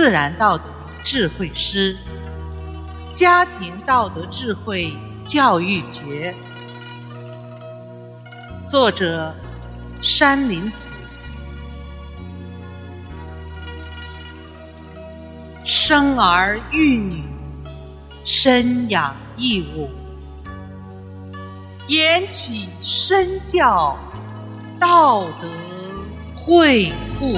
自然道德智慧师，家庭道德智慧教育学。作者，山林子。生儿育女，身养义务。言起身教，道德惠护。